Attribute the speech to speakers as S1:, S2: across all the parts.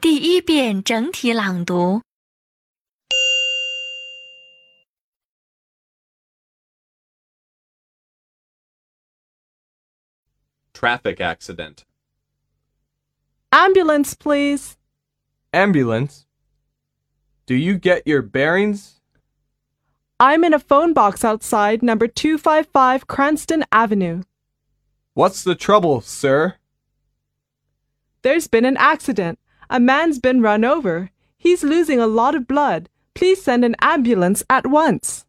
S1: 第一遍整体朗读。
S2: Traffic accident.
S3: Ambulance, please.
S4: Ambulance. Do you get your bearings?
S3: I'm in a phone box outside number 255 Cranston Avenue.
S4: What's the trouble, sir?
S3: There's been an accident. A man's been run over. He's losing a lot of blood. Please send an ambulance at once.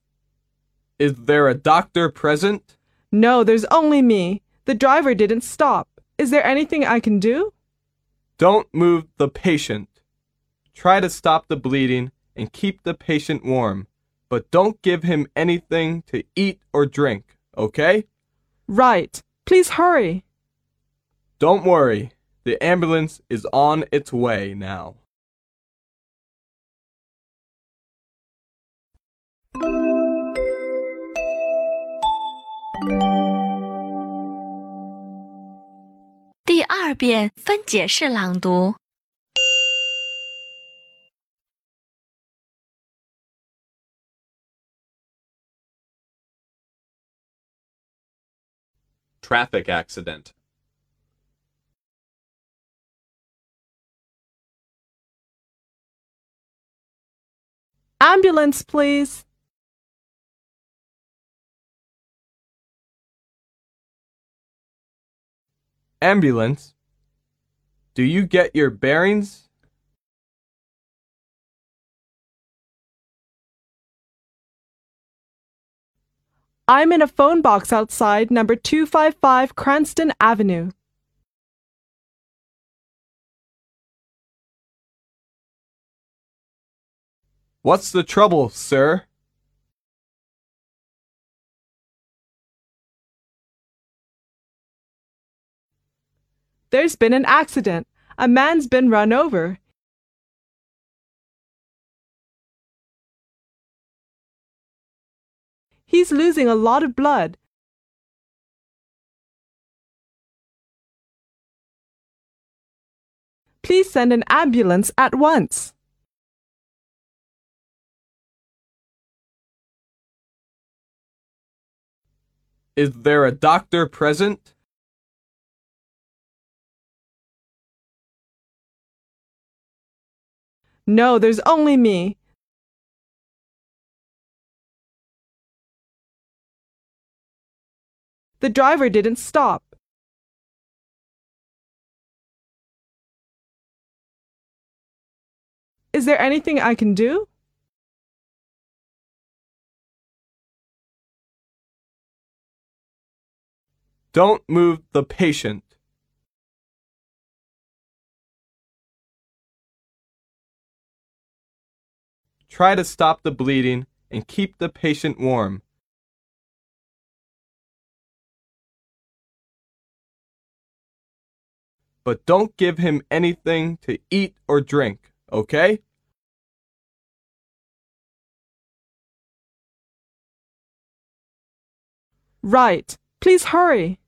S4: Is there a doctor present?
S3: No, there's only me. The driver didn't stop. Is there anything I can do?
S4: Don't move the patient. Try to stop the bleeding and keep the patient warm, but don't give him anything to eat or drink, okay?
S3: Right. Please hurry.
S4: Don't worry. The ambulance is on its way now.
S2: Traffic accident
S3: Ambulance, please.
S4: Ambulance. Do you get your bearings?
S3: I'm in a phone box outside number 255 Cranston Avenue.
S4: What's the trouble, sir?
S3: There's been an accident. A man's been run over. He's losing a lot of blood. Please send an ambulance at once.
S4: Is there a doctor present?
S3: No, there's only me. The driver didn't stop. Is there anything I can do?
S4: Don't move the patient. Try to stop the bleeding and keep the patient warm. But don't give him anything to eat or drink, okay?
S3: Right. Please hurry.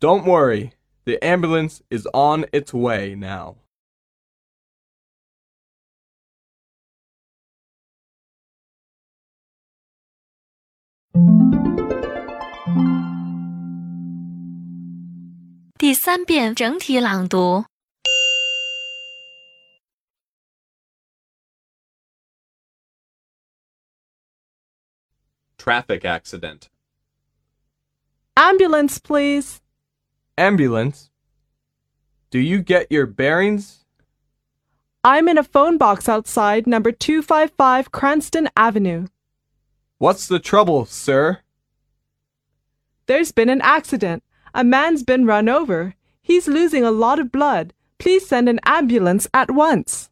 S4: Don't worry. The ambulance is on its way now.
S2: Traffic accident.
S3: Ambulance, please.
S4: Ambulance. Do you get your bearings?
S3: I'm in a phone box outside number 255 Cranston Avenue.
S4: What's the trouble, sir?
S3: There's been an accident. A man's been run over. He's losing a lot of blood. Please send an ambulance at once.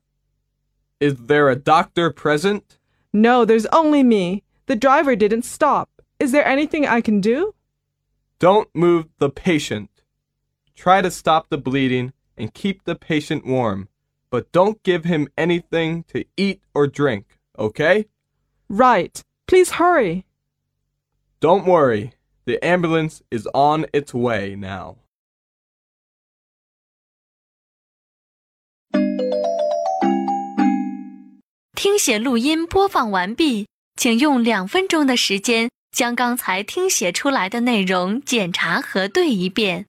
S4: Is there a doctor present?
S3: No, there's only me. The driver didn't stop. Is there anything I can do?
S4: Don't move the patient. Try to stop the bleeding and keep the patient warm, but don't give him anything to eat or drink, okay?
S3: Right. Please hurry.
S4: Don't worry. The ambulance is on its way now.
S1: 请用两分钟的时间将刚才听写出来的内容检查核对一遍。